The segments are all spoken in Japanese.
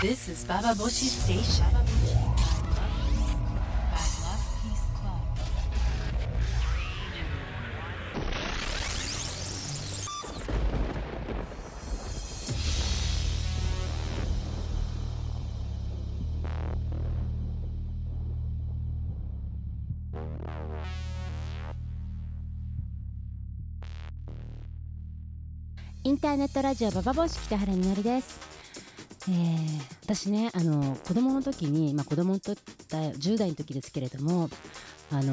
This is Baba Boshi Station. By Love Peace Club. インターネットラジオババボシ北原みのりです。えー私ねあの子供の時に、まあ、子供の時10代の時ですけれどもあの、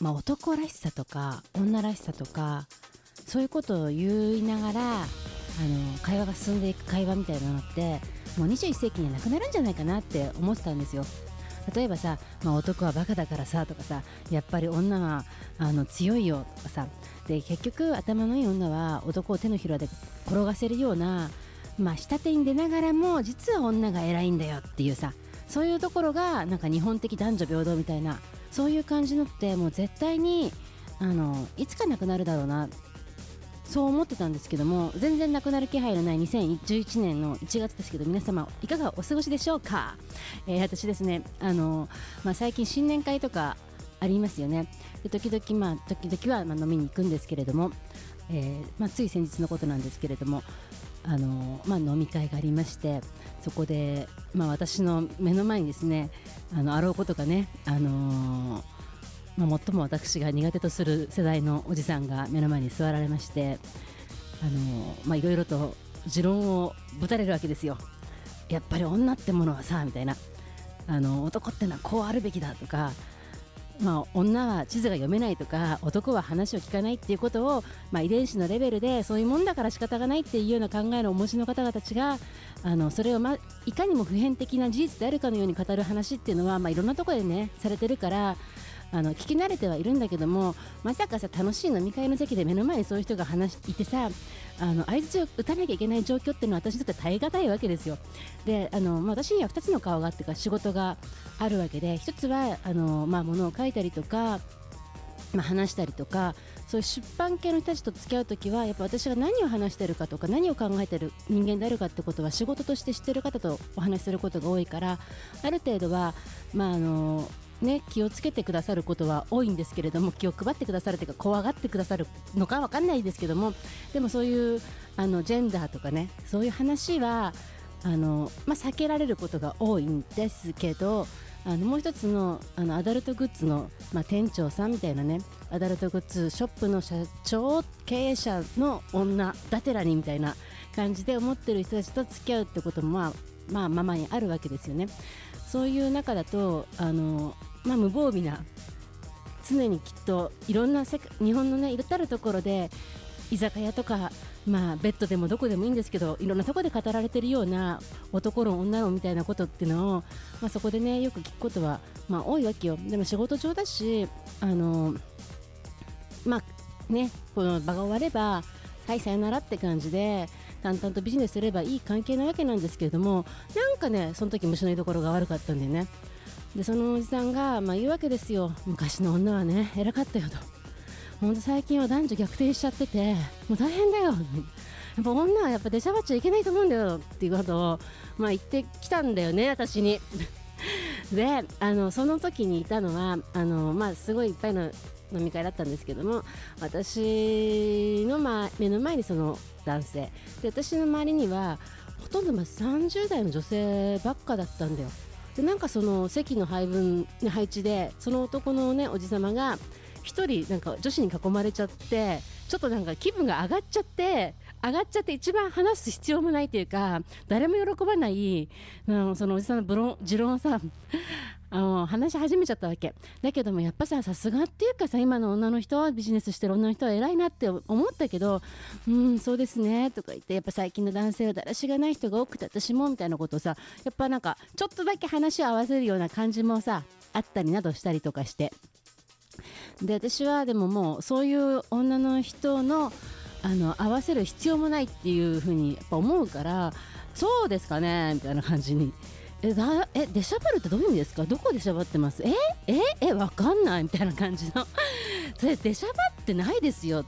まあ、男らしさとか女らしさとかそういうことを言いながらあの会話が進んでいく会話みたいなのってもう21世紀にはなくなるんじゃないかなって思ってたんですよ。例えばさ、まあ、男はバカだからさとかさやっぱり女はあの強いよとかさで結局頭のいい女は男を手のひらで転がせるような、まあ、下手に出ながらも実は女が偉いんだよっていうさそういうところがなんか日本的男女平等みたいなそういう感じのってもう絶対にあのいつかなくなるだろうなそう思ってたんですけども全然なくなる気配のない2011年の1月ですけど皆様いかがお過ごしでしょうか、えー私ですねあの、まあ、最近新年会とかありますよね。で時々まあ時々はま飲みに行くんですけれども、えーまあ、つい先日のことなんですけれどもあの、まあ、飲み会がありましてそこで、まあ、私の目の前にですねあのあろうことかね、あのーまあ、最も私が苦手とする世代のおじさんが目の前に座られまして、あのまあ、いろいろと持論をぶたれるわけですよ。やっぱり女ってものはさみたいなあの男ってのはこうあるべきだとか、まあ、女は地図が読めないとか男は話を聞かないっていうことを、まあ、遺伝子のレベルでそういうもんだから仕方がないっていうような考えのお持ちの方々たちがあのそれを、ま、いかにも普遍的な事実であるかのように語る話っていうのは、まあ、いろんなところでねされてるからあの聞き慣れてはいるんだけどもまさかさ楽しい飲み会の席で目の前にそういう人が話いてさあの相槌を打たなきゃいけない状況っていうのは私にとって耐え難いわけですよ。であの、まあ、私には2つの顔があってか仕事があるわけで1つはあの、まあ、ものを書いたりとかまあ、話したりとかそういう出版系の人たちと付き合う時はやっぱ私が何を話してるかとか何を考えてる人間であるかってことは仕事として知ってる方とお話しすることが多いからある程度は、まああのね、気をつけてくださることは多いんですけれども気を配ってくださるというか怖がってくださるのかわかんないですけどもでもそういうあのジェンダーとかねそういう話はあの、まあ、避けられることが多いんですけどあのもう一つのあのアダルトグッズの、まあ、店長さんみたいなねアダルトグッズショップの社長経営者の女だてらにみたいな感じで思ってる人たちと付き合うってこともまあまあままにあるわけですよね。そういう中だとあの、まあ、無防備な常にきっといろんな世日本のねいろたるところで居酒屋とか、まあ、ベッドでもどこでもいいんですけどいろんなとこで語られてるような男論女論みたいなことっていうのを、まあ、そこでねよく聞くことは、まあ、多いわけよ。でも仕事上だしあのまあねこの場が終わればはいさよならって感じで淡々とビジネスすればいい関係なわけなんですけれどもなんかねその時虫の居所が悪かったんでね。でそのおじさんが、まあ、言うわけですよ。昔の女はね偉かったよと。本当最近は男女逆転しちゃっててもう大変だよ。やっぱ女はやっぱ出しゃばっちゃいけないと思うんだよ。っていうことを、まあ、言ってきたんだよね私に。であのその時にいたのはあの、まあ、すごいいっぱいの飲み会だったんですけども私の、ま、目の前にその男性。で私の周りにはほとんどまあ30代の女性ばっかだったんだよ。でなんかその席の配分、配置でその男のねおじさまが一人なんか女子に囲まれちゃってちょっとなんか気分が上がっちゃって上がっちゃって一番話す必要もないというか誰も喜ばないうんそのおじさんの持論さあの話し始めちゃったわけだけどもやっぱささすがっていうかさ今の女の人はビジネスしてる女の人は偉いなって思ったけどうんそうですねとか言ってやっぱ最近の男性はだらしがない人が多くて私もみたいなことをさやっぱなんかちょっとだけ話を合わせるような感じもさあったりなどしたりとかしてで私はでももうそういう女の人のあの合わせる必要もないっていうふうにやっぱ思うからそうですかねみたいな感じに。えだえ出しゃばるってどういう意味ですか？どこでしゃばってます？え？え？えわかんない。みたいな感じの。それ出しゃばってないですよ。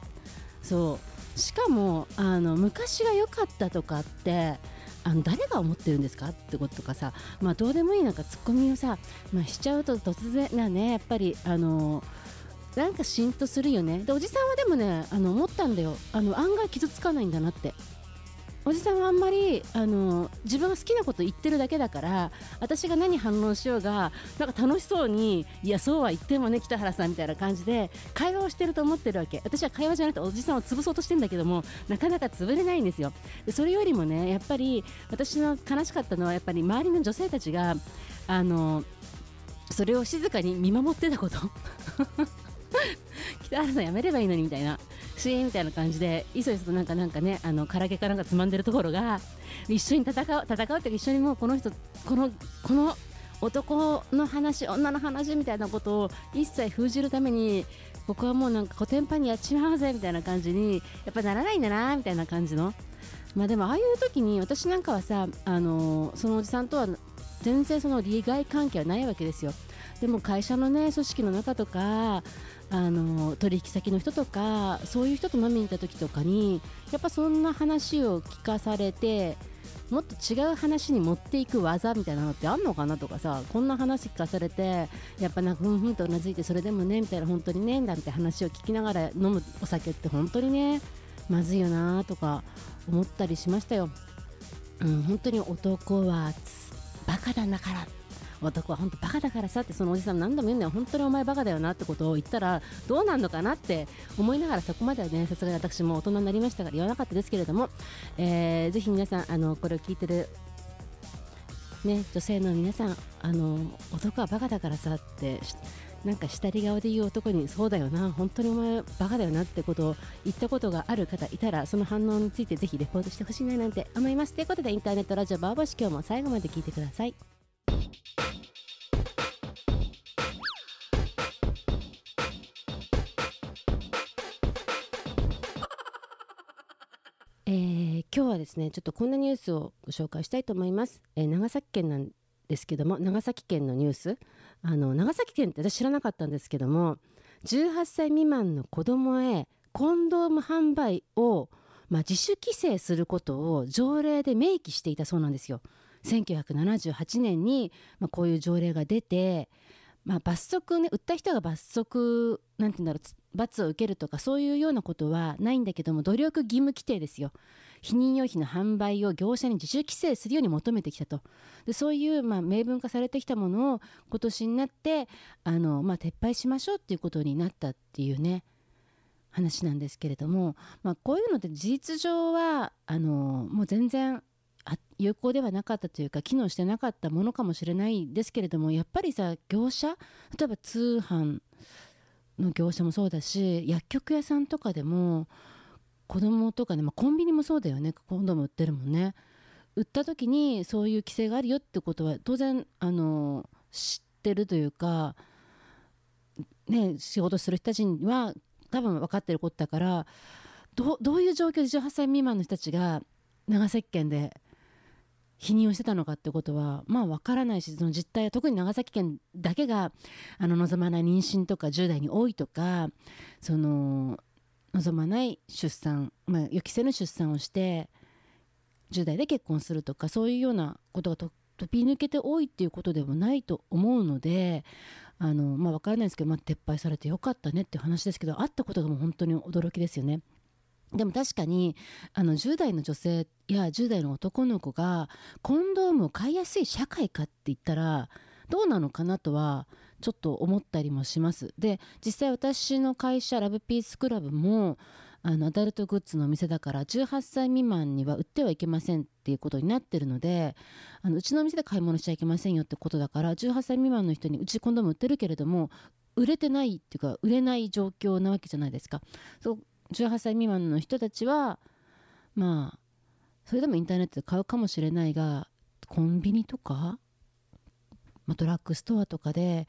そう。しかもあの昔が良かったとかってあの誰が思ってるんですか？ってこととかさ、まあ、どうでもいい。なんかツッコミをさ、まあ、しちゃうと突然なね。やっぱりあのなんかしんとするよね。でおじさんはでもねあの思ったんだよ。あの案外傷つかないんだなって。おじさんはあんまりあの自分が好きなこと言ってるだけだから私が何反応しようがなんか楽しそうにいやそうは言ってもね北原さんみたいな感じで会話をしてると思ってるわけ。私は会話じゃなくておじさんを潰そうとしてんだけどもなかなか潰れないんですよ。でそれよりもねやっぱり私の悲しかったのはやっぱり周りの女性たちがあのそれを静かに見守ってたこと。北原さんやめればいいのにみたいな。シーンみたいな感じでいそいそとなんかなんかねあの唐揚げかなんかつまんでるところが一緒に戦う戦うって一緒にもうこの人このこの男の話女の話みたいなことを一切封じるためにここはもうなんかコテンパにやっちまうぜみたいな感じにやっぱならないんだなみたいな感じの。まあでもああいう時に私なんかはさあのそのおじさんとは全然その利害関係はないわけですよ。でも会社のね組織の中とかあの取引先の人とかそういう人と飲みに行った時とかにやっぱそんな話を聞かされてもっと違う話に持っていく技みたいなのってあんのかなとかさこんな話聞かされてやっぱなんかふんふんとうなずいてそれでもねみたいな本当にねなんて話を聞きながら飲むお酒って本当にねまずいよなとか思ったりしましたよ。うん、本当に男はバカだなから男は本当バカだからさってそのおじさん何度も言うんだよ。本当にお前バカだよなってことを言ったらどうなんのかなって思いながらそこまではねさすがに私も大人になりましたから言わなかったですけれども、えー、ぜひ皆さんあのこれを聞いてるね、女性の皆さんあの男はバカだからさってなんか下り顔で言う男にそうだよな本当にお前バカだよなってことを言ったことがある方いたらその反応についてぜひレポートしてほしいななんて思います。ということでインターネットラジオバーボシ今日も最後まで聞いてください。えー、今日はですねちょっとこんなニュースをご紹介したいと思います、えー、長崎県なんですけども長崎県のニュースあの長崎県って私知らなかったんですけども18歳未満の子供へコンドーム販売を、まあ、自主規制することを条例で明記していたそうなんですよ。1978年に、まあ、こういう条例が出て、まあ、罰則ね売った人が罰則なんて言うんだろう罰を受けるとかそういうようなことはないんだけども努力義務規定ですよ。避妊用品の販売を業者に自主規制するように求めてきたと。でそういう、まあ、明文化されてきたものを今年になってあの、まあ、撤廃しましょうっていうことになったっていうね話なんですけれども、まあ、こういうのって事実上はあのもう全然有効ではなかったというか機能してなかったものかもしれないですけれどもやっぱりさ業者例えば通販の業者もそうだし薬局屋さんとかでも子供とかね、まあ、コンビニもそうだよね。コンドーム売ってるもんね。売った時にそういう規制があるよってことは当然あの知ってるというかね仕事する人たちには多分分かってることだからどういう状況で18歳未満の人たちが長崎県で否認をしてたのかってことはまあ分からないしその実態は特に長崎県だけがあの望まない妊娠とか10代に多いとかその望まない出産、まあ、予期せぬ出産をして10代で結婚するとかそういうようなことが飛び抜けて多いっていうことでもないと思うのであの、まあ、分からないですけど、まあ、撤廃されてよかったねっていう話ですけどあったことがもう本当に驚きですよね。でも確かにあの10代の女性や10代の男の子がコンドームを買いやすい社会かって言ったらどうなのかなとはちょっと思ったりもします。で実際私の会社ラブピースクラブもあのアダルトグッズのお店だから18歳未満には売ってはいけませんっていうことになってるのであのうちのお店で買い物しちゃいけませんよってことだから18歳未満の人にうちコンドーム売ってるけれども売れてないっていうか売れない状況なわけじゃないですか。そう18歳未満の人たちはまあそれでもインターネットで買うかもしれないがコンビニとか、ま、ドラッグストアとかで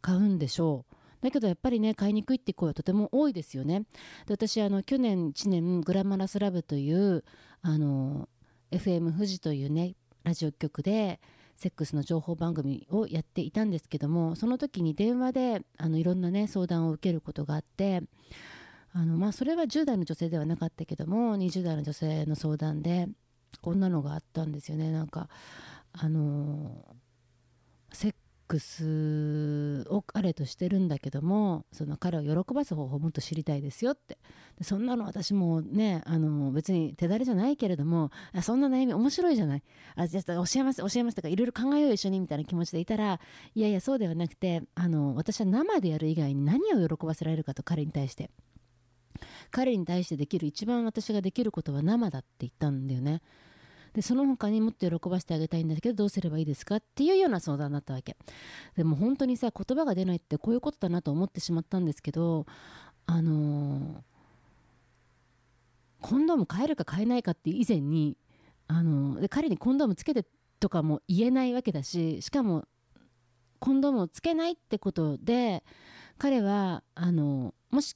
買うんでしょう。だけどやっぱりね買いにくいって声はとても多いですよね。で私あの去年1年グラマラスラブというあの FM 富士というねラジオ局でセックスの情報番組をやっていたんですけどもその時に電話であのいろんなね相談を受けることがあってあのまあそれは10代の女性ではなかったけども20代の女性の相談でこんなのがあったんですよね。なんかあのセックスを彼としてるんだけどもその彼を喜ばす方法をもっと知りたいですよって。でそんなの私もねあの別に手だれじゃないけれどもあそんな悩み面白いじゃない。あじゃあ教えます教えますとかいろいろ考えよう一緒にみたいな気持ちでいたらいやいやそうではなくてあの私は生でやる以外に何を喜ばせられるかと彼に対して。彼に対してできる一番私ができることは生だって言ったんだよね。でその他にもっと喜ばせてあげたいんだけどどうすればいいですかっていうような相談になったわけ。でも本当にさ言葉が出ないってこういうことだなと思ってしまったんですけどあのー、コンドーム買えるか買えないかって以前にあのー、で彼にコンドームつけてとかも言えないわけだししかもコンドームをつけないってことで彼はあのー、もし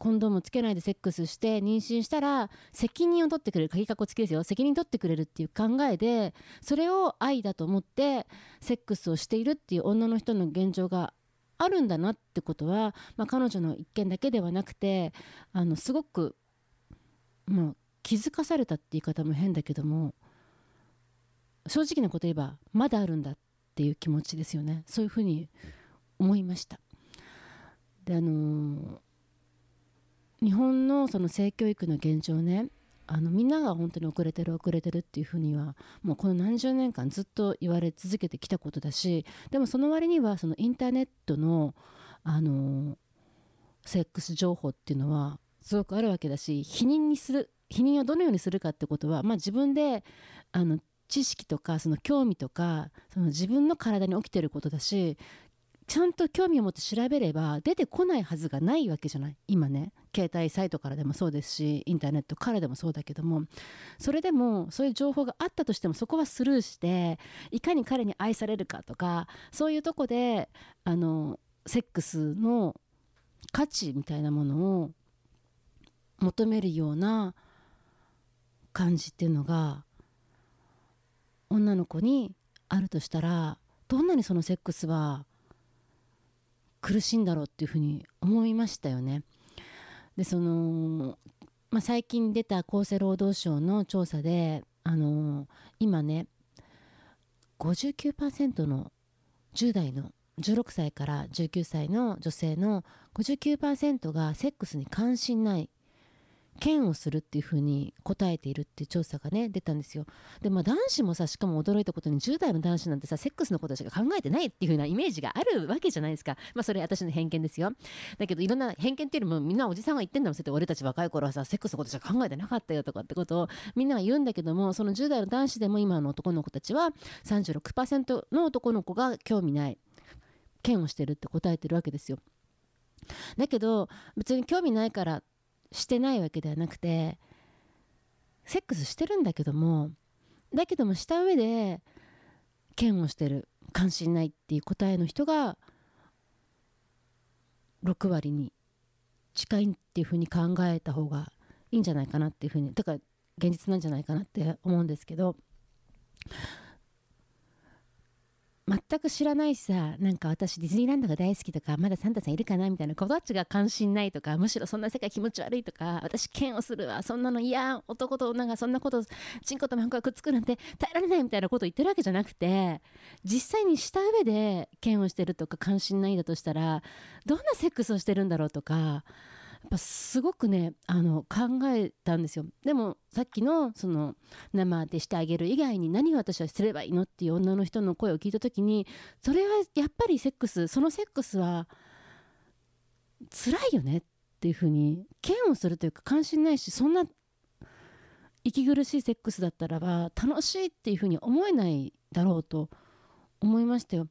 コンドームつけないでセックスして妊娠したら責任を取ってくれる鍵かっこつきですよ。責任取ってくれるっていう考えでそれを愛だと思ってセックスをしているっていう女の人の現状があるんだなってことは、まあ、彼女の一件だけではなくてあのすごく、まあ、気づかされたって言い方も変だけども正直なこと言えばまだあるんだっていう気持ちですよね。そういうふうに思いました。であのー日本のその性教育の現状ねあのみんなが本当に遅れてる遅れてるっていうふうにはもうこの何十年間ずっと言われ続けてきたことだしでもその割にはそのインターネットのあのセックス情報っていうのはすごくあるわけだし否認にする否認をどのようにするかってことは、まあ、自分であの知識とかその興味とかその自分の体に起きてることだしちゃんと興味を持って調べれば出てこないはずがないわけじゃない。今ね。携帯サイトからでもそうですしインターネットからでもそうだけども。それでもそういう情報があったとしてもそこはスルーしていかに彼に愛されるかとかそういうとこであのセックスの価値みたいなものを求めるような感じっていうのが女の子にあるとしたらどんなにそのセックスは苦しいんだろうっていうふうに思いましたよね。でその、まあ、最近出た厚生労働省の調査であの今ね59%の10代の16歳から19歳の女性の59%がセックスに関心ない嫌悪するっていうふうに答えているっていう調査がね出たんですよ。でまあ男子もさしかも驚いたことに10代の男子なんてさセックスのことしか考えてないっていうふうなイメージがあるわけじゃないですか。まあそれ私の偏見ですよ。だけどいろんな偏見っていうのもみんなおじさんが言ってんだもんそうやって俺たち若い頃はさセックスのことしか考えてなかったよとかってことをみんなが言うんだけどもその10代の男子でも今の男の子たちは36%の男の子が興味ない。嫌悪してるって答えてるわけですよ。だけど別に興味ないからしてないわけではなくてセックスしてるんだけどもだけどもした上で嫌悪してる関心ないっていう答えの人が6割に近いっていうふうに考えた方がいいんじゃないかなっていうふうにだから現実なんじゃないかなって思うんですけど全く知らないしさなんか私ディズニーランドが大好きとかまだサンタさんいるかなみたいな子たちが関心ないとかむしろそんな世界気持ち悪いとか私嫌悪するわそんなの嫌男と女がそんなことチンコとマンコがくっつくなんて耐えられないみたいなこと言ってるわけじゃなくて実際にした上で嫌悪してるとか関心ないだとしたらどんなセックスをしてるんだろうとかっぱすごくねあの考えたんですよでもさっきのその生でしてあげる以外に何を私はすればいいのっていう女の人の声を聞いた時にそれはやっぱりセックスそのセックスは辛いよねっていうふうに嫌悪するというか関心ないしそんな息苦しいセックスだったらば楽しいっていうふうに思えないだろうと思いましたよ。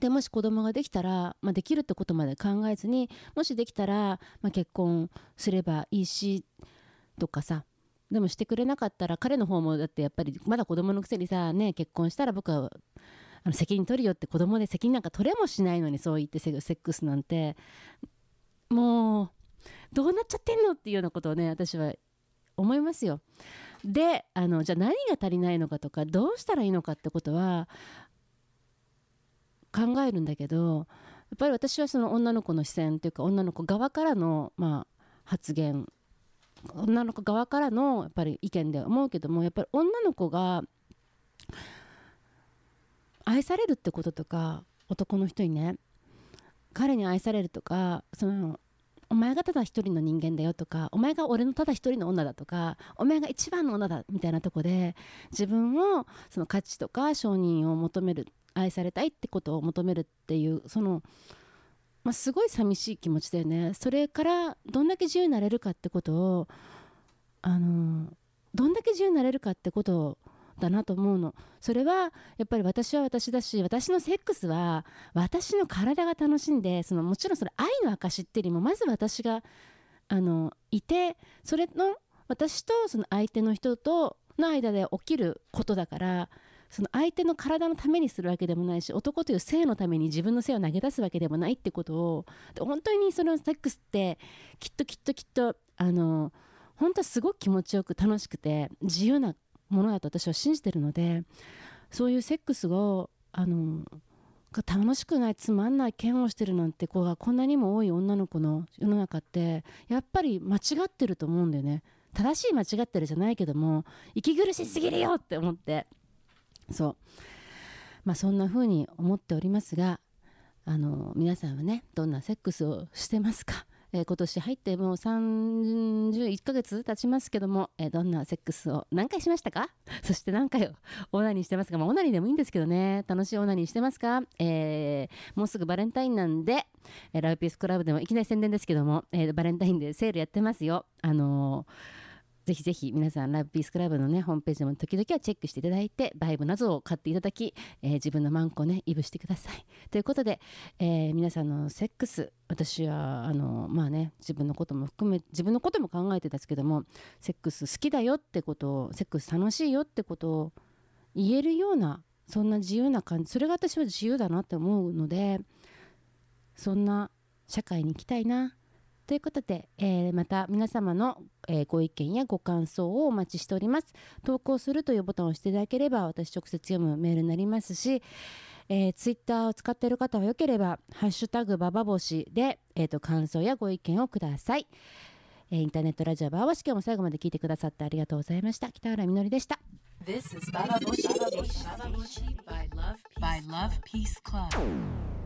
でもし子供ができたら、まあ、できるってことまで考えずにもしできたら、まあ、結婚すればいいしとかさでもしてくれなかったら彼の方もだってやっぱりまだ子供のくせにさね結婚したら僕はあの責任取るよって子供で責任なんか取れもしないのにそう言ってセックスなんてもうどうなっちゃってんのっていうようなことをね私は思いますよ。であのじゃあ何が足りないのかとかどうしたらいいのかってことは考えるんだけどやっぱり私はその女の子の視線というか女の子側からの、まあ、発言女の子側からのやっぱり意見で思うけどもやっぱり女の子が愛されるってこととか男の人にね彼に愛されるとかそのお前がただ一人の人間だよとかお前が俺のただ一人の女だとかお前が一番の女だみたいなとこで自分をその価値とか承認を求める愛されたいってことを求めるっていうその、まあ、すごい寂しい気持ちだよね。それからどんだけ自由になれるかってことをあのどんだけ自由になれるかってことをだなと思うの。それはやっぱり私は私だし私のセックスは私の体が楽しんでそのもちろんそれ愛の証っていうよりもまず私があのいてそれの私とその相手の人との間で起きることだからその相手の体のためにするわけでもないし男という性のために自分の性を投げ出すわけでもないってことを本当にそのセックスってきっときっときっとあの本当はすごく気持ちよく楽しくて自由なものだと私は信じてるのでそういうセックスをあの楽しくないつまんない嫌悪してるなんて子がこんなにも多い女の子の世の中ってやっぱり間違ってると思うんだよね。正しい間違ってるじゃないけども息苦しすぎるよって思って。そう。まあそんな風に思っておりますがあの皆さんはねどんなセックスをしてますか？えー、今年入ってもう31ヶ月経ちますけども、えー、どんなセックスを何回しましたか？そして何回オナニーしてますか、まあ、オナニーでもいいんですけどね。楽しいオナニーしてますか、えー、もうすぐバレンタインなんで、えラブピースクラブでもいきなり宣伝ですけども、えバレンタインでセールやってますよ。あのーぜひぜひ皆さんラブピースクラブのねホームページでも時々はチェックしていただいてバイブなどを買っていただき、えー、自分のマンコをねイブしてください。ということで、えー、皆さんのセックス私はあのまあね自分のことも含め自分のことも考えてたんですけどもセックス好きだよってことをセックス楽しいよってことを言えるようなそんな自由な感じそれが私は自由だなって思うのでそんな社会に行きたいなということで、えー、また皆様の、えー、ご意見やご感想をお待ちしております。投稿するというボタンを押していただければ私直接読むメールになりますし、えー、ツイッターを使っている方はよければ、ハッシュタグババ星で、えーと、感想やご意見をください。えー、インターネットラジオババ星今日も最後まで聞いてくださってありがとうございました。北原みのりでした。This is Baba Boshi Love, by Love Peace Club.